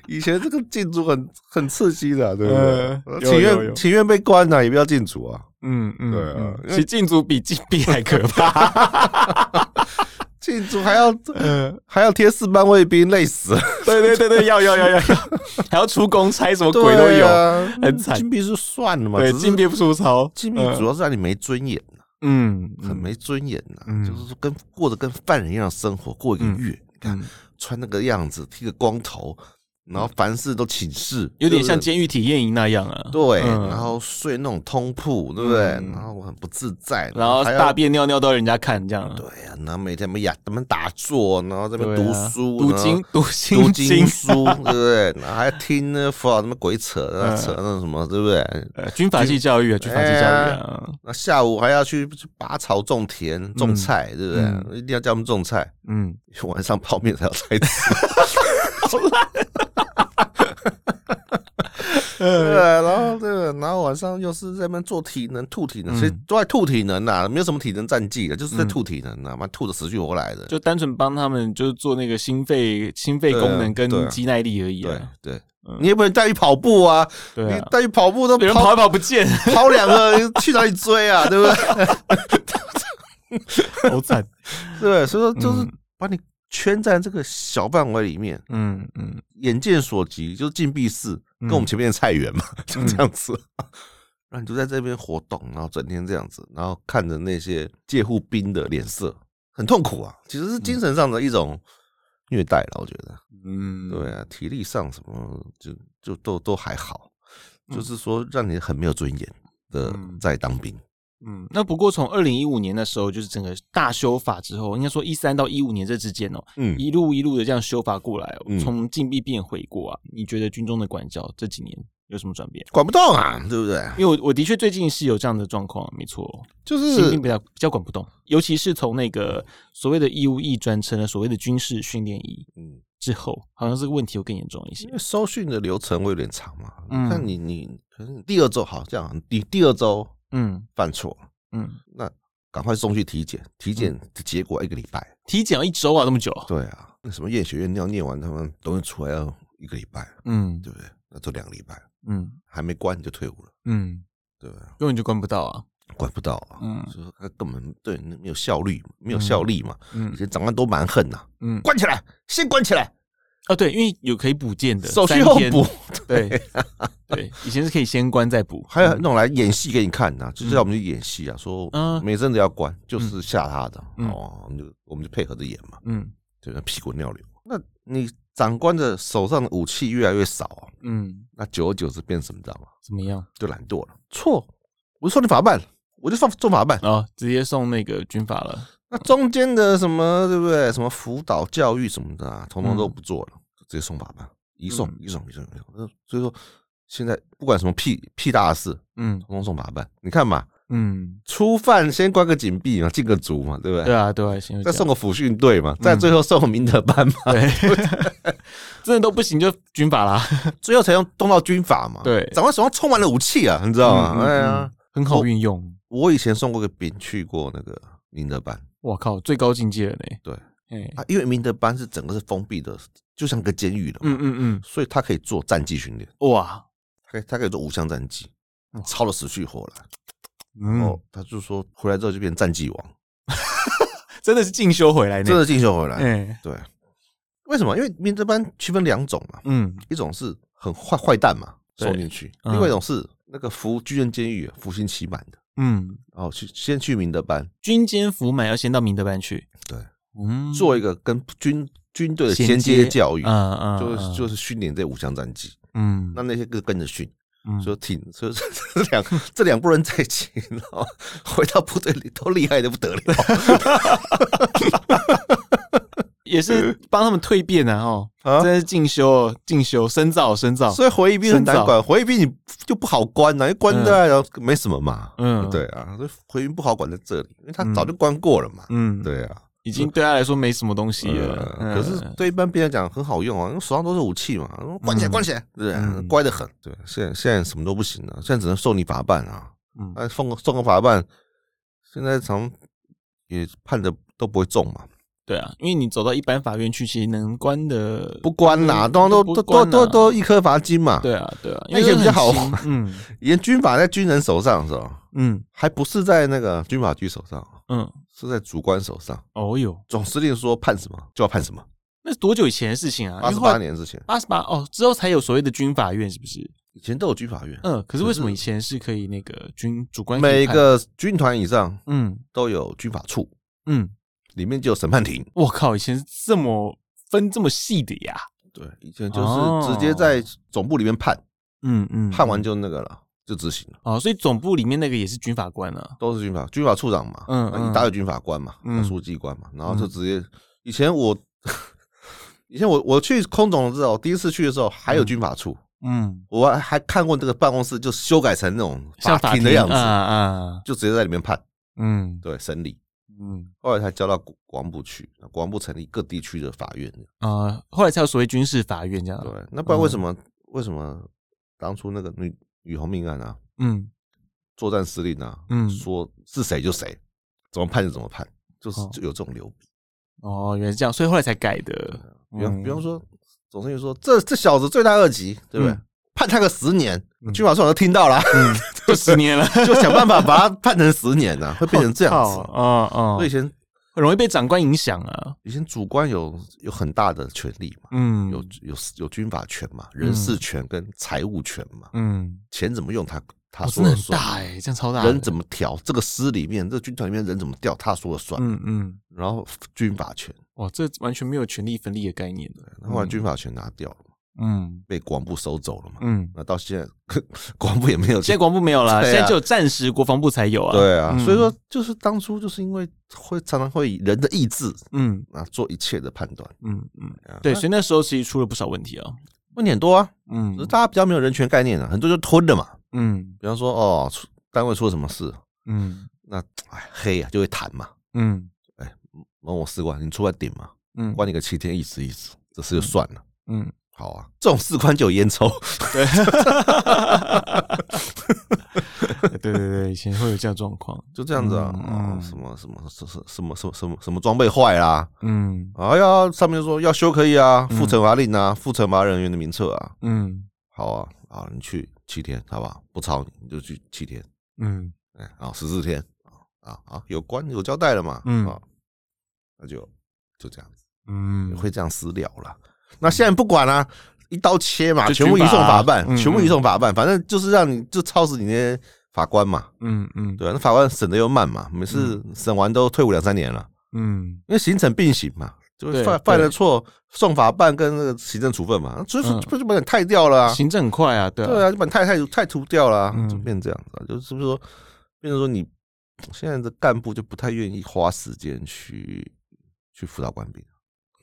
以前这个禁足很 [laughs] 很刺激的，对不对？情愿情愿被关了，也不要禁足啊。嗯嗯，对啊，其实禁足比禁闭还可怕。禁足还要 [laughs] 嗯还要贴四班卫兵，累死了。对对对对，要要要要要，[laughs] 还要出公差，什么鬼都有，很惨。禁闭是算了嘛，对，禁闭不出操。禁闭主要是让你没尊严，嗯，很没尊严呐，就是说跟过着跟犯人一样生活过一个月，你看穿那个样子，剃个光头。然后凡事都请示，有点像监狱体验营那样啊。对，然后睡那种通铺，对不对？然后我很不自在，然后大便尿尿都要人家看，这样。对呀，然后每天们呀，他们打坐，然后这边读书，读经，读经，读经书，[laughs] 对不对？然后还要听那佛老什么鬼扯，扯那什么，对不对？军法系教育啊，军法系教育啊。那下午还要去拔草、种田、种菜，对不对？一定要叫他们种菜。嗯，[laughs] 晚上泡面才有菜吃。好烂。对，然后这个，然后晚上又是在那边做体能、吐体能，其实都在吐体能呐，没有什么体能战绩的，就是在吐体能呐，妈吐的死去活来的，就单纯帮他们就是做那个心肺、心肺功能跟肌耐力而已。对对，你也不能带去跑步啊，你带去跑步都别人跑一跑不见，跑两个去哪里追啊？对不对？[laughs] 好惨，[laughs] 对，所以说就是把你。圈在这个小范围里面，嗯嗯，眼见所及就是禁闭室，跟我们前面的菜园嘛，就这样子。[laughs] 然后你就在这边活动，然后整天这样子，然后看着那些借护兵的脸色，很痛苦啊。其实是精神上的一种虐待了，我觉得。嗯，对啊，体力上什么就就都都还好，就是说让你很没有尊严的在当兵。嗯，那不过从二零一五年的时候，就是整个大修法之后，应该说一三到一五年这之间哦，嗯，一路一路的这样修法过来，从禁闭变回国啊，你觉得军中的管教这几年有什么转变？管不动啊，对不对？因为我我的确最近是有这样的状况，没错，就是新兵比较比较管不动，尤其是从那个所谓的义务役转成了所谓的军事训练役，嗯，之后好像这个问题会更严重一些，因为收训的流程会有点长嘛，嗯，那你你可能第二周好这样，第第二周。嗯，犯错，嗯，那赶快送去体检，体检的结果一个礼拜，体检要一周啊，这么久？对啊，那什么验血验尿验完，他们东西出来要一个礼拜，嗯，对不对？那就两个礼拜，嗯，还没关就退伍了，嗯，对，根本就关不到啊，关不到啊，嗯，所以他根本对没有效率，没有效力嘛，嗯，以前长官都蛮横呐，嗯，关起来，先关起来。哦，对，因为有可以补件的，手续后补。[laughs] 对对，以前是可以先关再补，[laughs] 还有那种来演戏给你看的，就是要我们去演戏啊，说每阵子要关，就是吓他的哦，我们就我们就配合着演嘛，嗯，就那屁滚尿流。那你长官的手上的武器越来越少，嗯，那久而久之变什么，你知道吗？怎么样？就懒惰了。错，我就送你法办，我就放送法办啊，直接送那个军法了。那中间的什么对不对？什么辅导教育什么的啊，统统都不做了。直接送法办，移送移送移送移送。所以说，现在不管什么屁屁大的事，嗯，统统送法办。你看嘛，嗯，初犯先关个禁闭嘛，禁个足嘛，对不对？对啊，对啊，行。再送个抚训队嘛，再最后送个明德班嘛。对，[laughs] 真的都不行就军法啦，[laughs] 最后才用动到军法嘛。对，长官手上充满了武器啊，你知道吗？哎呀，很好运用。我以前送过个兵去过那个明德班，我靠，最高境界了呢。对。啊，因为明德班是整个是封闭的，就像个监狱了，嗯嗯嗯，所以他可以做战绩训练，哇，他可以他可以做五项战技，操的死去活来，然后他就说回来之后就变战绩王，[laughs] 真的是进修回来，真的进修回来，哎，对，为什么？因为明德班区分两种嘛，嗯，一种是很坏坏蛋嘛，送进去，另外一种是那个服军人监狱服刑期满的，嗯，然后去先去明德班，军监服满要先到明德班去，对。嗯，做一个跟军军队的衔接教育，嗯嗯，就是就是训练这五项战绩，嗯，那那些个跟着训，说挺，所以 [laughs] 这两这两拨人在一起，然后回到部队里都厉害的不得了。[laughs] 也是帮他们蜕变啊，哦，真的是进修、进修、深造、深造。所以回忆兵很难管，回忆兵你就不好关呐，因为关在然后没什么嘛。嗯，对啊，所以回忆兵不好管在这里，因为他早就关过了嘛。嗯，对啊，已经对他来说没什么东西了。可是对一般兵来讲很好用啊，因为手上都是武器嘛，关起来，关起来，对，乖得很。对，现在现在什么都不行了，现在只能受你法办啊。嗯，送个送个法办，现在从也判的都不会重嘛。对啊，因为你走到一般法院去，其实能关的不关呐，都都都都都都一颗罚金嘛。对啊，对啊，那以前比较好。嗯，[laughs] 以前军法在军人手上是吧？嗯，还不是在那个军法局手上，嗯，是在主官手上。哦哟，总司令说判什么就要判什么。那是多久以前的事情啊？八十八年之前。八十八哦，之后才有所谓的军法院，是不是？以前都有军法院。嗯，可是为什么以前是可以那个军主官？每个军团以上，嗯，都有军法处。嗯。里面就有审判庭，我靠，以前是这么分这么细的呀？对，以前就是直接在总部里面判，嗯嗯，判完就那个了，就执行了。哦，所以总部里面那个也是军法官啊，都是军法，军法处长嘛，嗯，一大有军法官嘛，嗯。书记官嘛，然后就直接。以前我，[laughs] 以前我我去空总的时候，第一次去的时候还有军法处，嗯，我还还看过这个办公室就修改成那种法庭的样子，啊，就直接在里面判，嗯，对，审理。嗯，后来才交到国防部去，国防部成立各地区的法院啊，后来才有所谓军事法院这样。对，那不然为什么为什么当初那个女女红命案啊，嗯，作战司令啊，嗯，说是谁就谁，怎么判就怎么判，就是就有这种流弊。哦，原来是这样，所以后来才改的。比方比方说，总司令说这这小子罪大恶极，对不对？判他个十年，军法处都听到了。[laughs] 就十年了，[laughs] 就想办法把他判成十年呢，[laughs] 会变成这样子。嗯嗯，所以以前很容易被长官影响啊。以前主官有有很大的权利嘛，嗯，有有有军法权嘛，人事权跟财务权嘛，嗯，钱怎么用他他说了算。大哎，这样超大。人怎么调？这个师里面，这个军团里面人怎么调？他说了算。嗯嗯。然后军法权，哇，这完全没有权力分立的概念的。后来军法权拿掉了。嗯，被国防部收走了嘛？嗯，那到现在国防部也没有，现在国防部没有了，现在只有战时国防部才有啊。对啊，所以说就是当初就是因为会常常会以人的意志，嗯。啊做一切的判断，嗯嗯，对，所以那时候其实出了不少问题啊，问题很多啊，嗯，大家比较没有人权概念啊，很多就吞了嘛，嗯，比方说哦，单位出了什么事，嗯，那哎黑啊就会谈嘛，嗯，哎某某士官你出来顶嘛，嗯，关你个七天意思意思，这事就算了，嗯。好啊，这种士官就有烟抽。对，[laughs] 对对对，以前会有这样状况，就这样子啊，嗯，什么什么什什什么什么什么什么装备坏啦，嗯，哎呀，上面说要修可以啊，附惩罚令啊，附惩罚人员的名册啊，嗯，好啊，啊，你去七天，好吧？不超你，你就去七天，嗯，哎，好，十四天，啊啊，有关有交代了嘛，嗯，那就就这样子，嗯，会这样私了了。那现在不管了，啊，一刀切嘛，全部移送法办，全部移送法办，反正就是让你就操死你那些法官嘛。嗯嗯，对，那法官审的又慢嘛，每次审完都退伍两三年了。嗯，因为刑惩并行嘛，就犯犯了错送法办跟那个行政处分嘛，所以说就把你汰掉了。行政很快啊，对对啊，就把你汰汰汰除掉了，就变这样子，就是不是说，变成说你现在的干部就不太愿意花时间去去辅导官兵。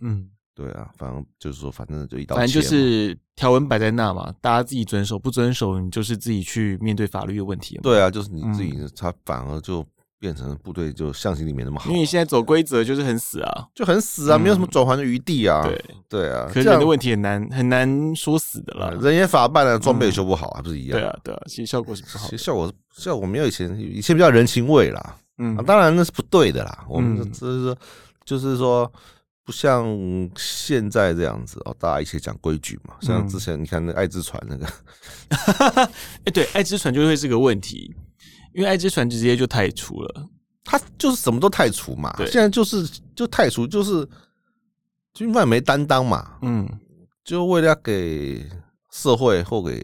嗯。对啊，反正就是说，反正就一刀切。反正就是条文摆在那嘛，大家自己遵守，不遵守你就是自己去面对法律的问题。对啊，就是你自己，他反而就变成部队就象形里面那么好。因为你现在走规则就是很死啊，就很死啊，没有什么转圜的余地啊。对对啊，可是人的问题很难很难说死的啦。人也法办了，装备修不好，还不是一样？对啊对啊，其实效果是不好。其实效果效果没有以前以前比较人情味啦。嗯，当然那是不对的啦。我们只是说，就是说。不像现在这样子哦，大家一起讲规矩嘛。像之前你看那爱之船那个，[laughs] 哎，对，爱之船就会是个问题，因为爱之船直接就太除了，他就是什么都太除嘛。现在就是就太除，就是军方没担当嘛。嗯，就为了要给社会或给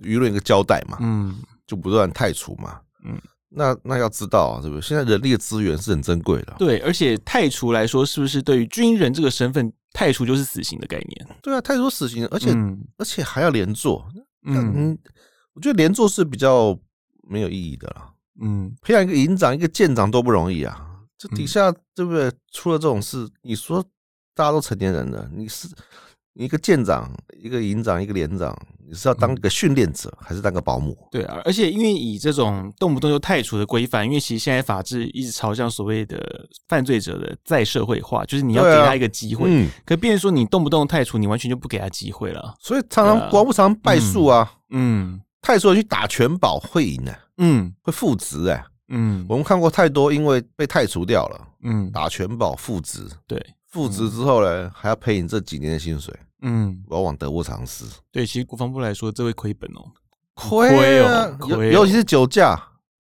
舆论一个交代嘛。嗯，就不断太除嘛。嗯。那那要知道啊，是不是现在人力的资源是很珍贵的？对，而且太除来说，是不是对于军人这个身份，太除就是死刑的概念？对啊，太除死刑，而且、嗯、而且还要连坐。嗯，我觉得连坐是比较没有意义的啦。嗯，培养一个营长、一个舰长多不容易啊！这底下对不对？出了这种事，你说大家都成年人了，你是一个舰长，一个营长，一个连长，你是要当个训练者，还是当个保姆？对啊，而且因为以这种动不动就太除的规范，因为其实现在法治一直朝向所谓的犯罪者的再社会化，就是你要给他一个机会。嗯，可变说你动不动太除，你完全就不给他机会了。所以常常国务常常败诉啊。嗯，太除去打全保会赢呢。嗯，会复职哎。嗯，我们看过太多，因为被太除掉了。嗯，打全保复职，对，复职之后呢，还要赔你这几年的薪水。嗯，往往得不偿失。对，其实国防部来说，这会亏本哦，亏哦，尤尤其是酒驾。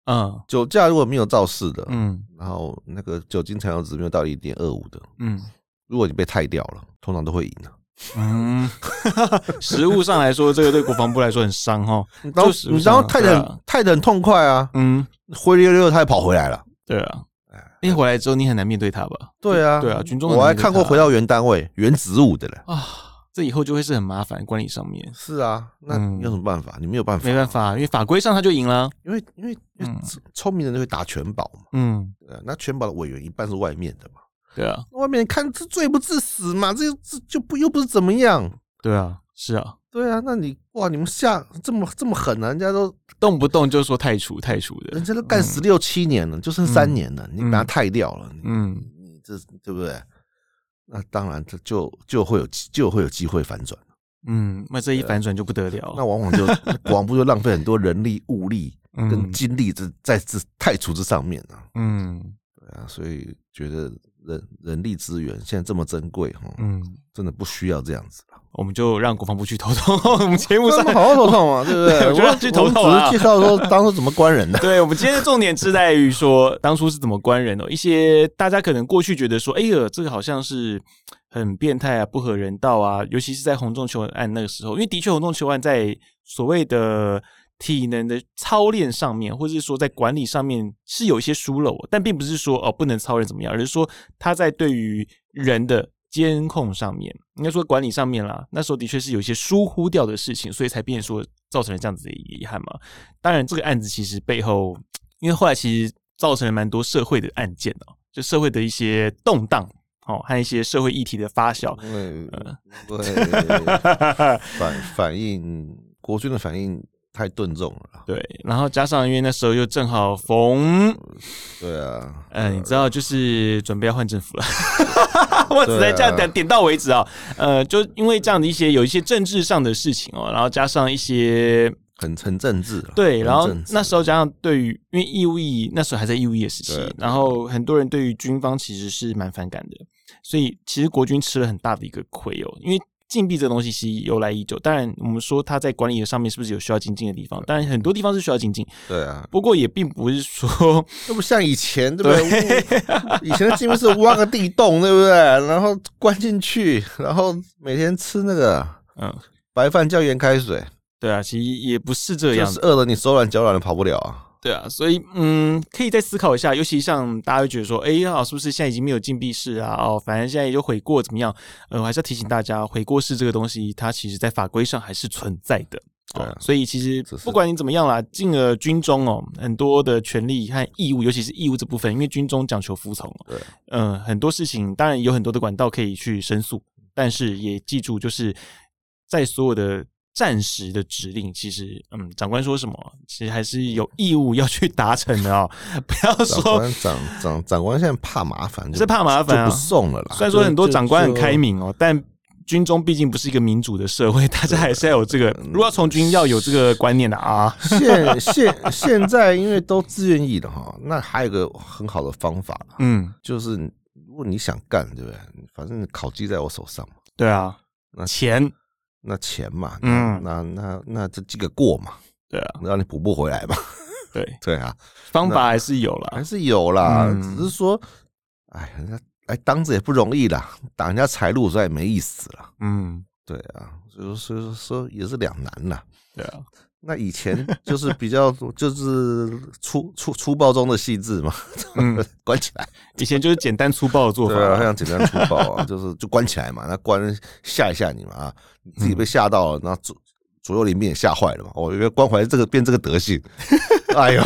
嗯，酒驾如果没有肇事的，嗯，然后那个酒精残留值没有到一点二五的，嗯，如果你被太掉了，通常都会赢的。嗯，[laughs] 实物上来说，这个对国防部来说很伤哈。[laughs] 然后然后太的太的很痛快啊，嗯，灰溜溜他也跑回来了。对啊，哎，回来之后你很难面对他吧？对啊，对啊，群众我还看过回到原单位原职务的嘞啊，这以后就会是很麻烦，管理上面。是啊，那你有什么办法？你没有办法，没办法，因为法规上他就赢了，因为因为聪明人就会打全保嘛，嗯，那全保的委员一半是外面的嘛。对啊，外面看这罪不至死嘛，这这就不又不是怎么样？对啊，是啊，对啊，那你哇，你们下这么这么狠啊？人家都动不动就说太除太除的，人家都干十六七年了，就剩三年了，你把他太掉了，嗯，你这对不对？那当然，这就就会有就会有机会反转，嗯，那这一反转就不得了，那往往就国防部就浪费很多人力物力跟精力在在这太除这上面了，嗯，对啊，所以觉得。人人力资源现在这么珍贵哈，嗯，真的不需要这样子。我们就让国防部去头痛，[laughs] 我们节目上好好头痛嘛，[laughs] 对不对？我们去头痛啊！只是介绍说当初怎么关人的。[laughs] 对，我们今天的重点是在于说当初是怎么关人的。一些大家可能过去觉得说，哎呀，这个好像是很变态啊，不合人道啊，尤其是在洪仲丘案那个时候，因为的确洪仲丘案在所谓的。体能的操练上面，或者是说在管理上面是有一些疏漏，但并不是说哦不能操练怎么样，而是说他在对于人的监控上面，应该说管理上面啦，那时候的确是有一些疏忽掉的事情，所以才变成说造成了这样子的遗憾嘛。当然，这个案子其实背后，因为后来其实造成了蛮多社会的案件哦，就社会的一些动荡哦，和一些社会议题的发酵，对，[laughs] 反反映国军的反应。太顿重了，对，然后加上因为那时候又正好逢，对啊，嗯，你知道就是准备要换政府了，[laughs] 我只能这样点点到为止啊，呃，就因为这样的一些有一些政治上的事情哦，然后加上一些很很政治，对，然后那时候加上对于因为义务役那时候还在义务役的时期，然后很多人对于军方其实是蛮反感的，所以其实国军吃了很大的一个亏哦，因为。禁闭这个东西其实由来已久，当然我们说它在管理的上面是不是有需要精进的地方？当然很多地方是需要精进。对啊，不过也并不是说，[laughs] 那不像以前对不对？[laughs] 以前的禁闭是挖个地洞，对不对？然后关进去，然后每天吃那个嗯白饭叫盐开水。对啊，其实也不是这样，就是饿了你手软脚软的跑不了啊。对啊，所以嗯，可以再思考一下，尤其像大家会觉得说，哎呀，是不是现在已经没有禁闭室啊？哦，反正现在也就悔过怎么样？呃，我还是要提醒大家，悔过室这个东西，它其实在法规上还是存在的。对啊，所以其实不管你怎么样啦，进了军中哦，很多的权利和义务，尤其是义务这部分，因为军中讲求服从。对，嗯，很多事情当然有很多的管道可以去申诉，但是也记住，就是在所有的。战时的指令，其实，嗯，长官说什么，其实还是有义务要去达成的哦。[laughs] 不要说长长长长官现在怕麻烦，是怕麻烦啊，就不送了啦。虽然说很多长官很开明哦，但军中毕竟不是一个民主的社会，大家还是要有这个。如果要从军，要有这个观念的啊。现现 [laughs] 现在因为都自愿意的哈，那还有个很好的方法，嗯，就是如果你想干，对不对？反正考绩在我手上嘛。对啊，那钱。那钱嘛，嗯，那那那这几个过嘛，对啊，让你补不回来嘛，对对啊，方法还是有了，还是有了，嗯、只是说，哎，人家哎当着也不容易啦，挡人家财路，所以也没意思了，嗯，对啊，所以所以说也是两难啦，对啊。那以前就是比较就是粗粗粗暴中的细致嘛，嗯，[laughs] 关起来。[laughs] 以前就是简单粗暴的做法，对啊，非常简单粗暴啊，[laughs] 就是就关起来嘛，那关吓一吓你嘛啊，你自己被吓到了，那左左右邻兵也吓坏了嘛，哦，原来关怀这个变这个德性，哎呦，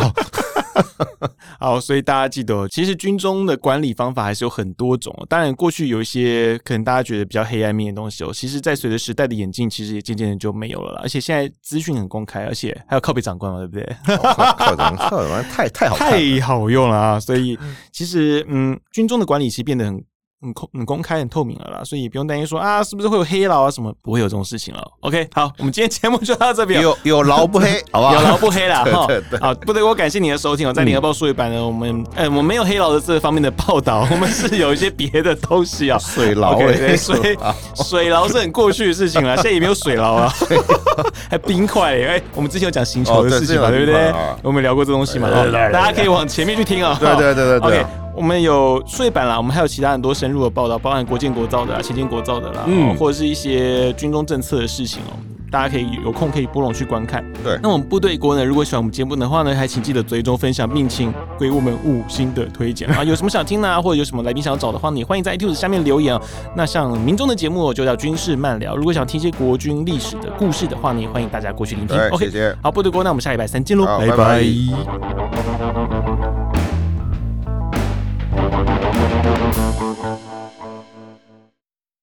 [laughs] 好，所以大家记得，其实军中的管理方法还是有很多种。当然，过去有一些可能大家觉得比较黑暗面的东西哦，其实，在随着时代的演进，其实也渐渐的就没有了啦。而且现在资讯很公开，而且还有靠北长官嘛，对不对？[laughs] 靠北长官，靠北长官太太好太好用了啊！所以其实，嗯，军中的管理其实变得很。很公很公开很透明了啦，所以不用担心说啊，是不是会有黑牢啊什么？不会有这种事情了。OK，好，我们今天节目就到这边。有有牢不黑，[laughs] 好不好？有牢不黑啦 [laughs] 哈。好，不得，我感谢你的收听哦。在联合报数位版呢，我们呃，我们没有黑牢的这方面的报道，我们是有一些别的东西啊。水牢，okay, 对，水水牢是很过去的事情了，现在也没有水牢啊，[laughs] 还冰块哎。我们之前有讲星球的事情嘛，对不对？我们聊过这东西嘛，大家可以往前面去听啊。对对对对对。我们有碎版啦，我们还有其他很多深入的报道，包含国建国造的啦、前建国造的啦，嗯，或者是一些军中政策的事情哦，大家可以有空可以拨冗去观看。对，那我们部队锅呢，如果喜欢我们节目的话呢，还请记得追踪分享，并请给我们五星的推荐 [laughs] 啊！有什么想听呢，或者有什么来宾想要找的话，你欢迎在 iTunes 下面留言啊。那像民众的节目就叫军事漫聊，如果想听一些国军历史的故事的话，呢也欢迎大家过去聆听。OK，谢谢。好，部队锅，那我们下礼拜三见喽，拜拜。拜拜 Thank you.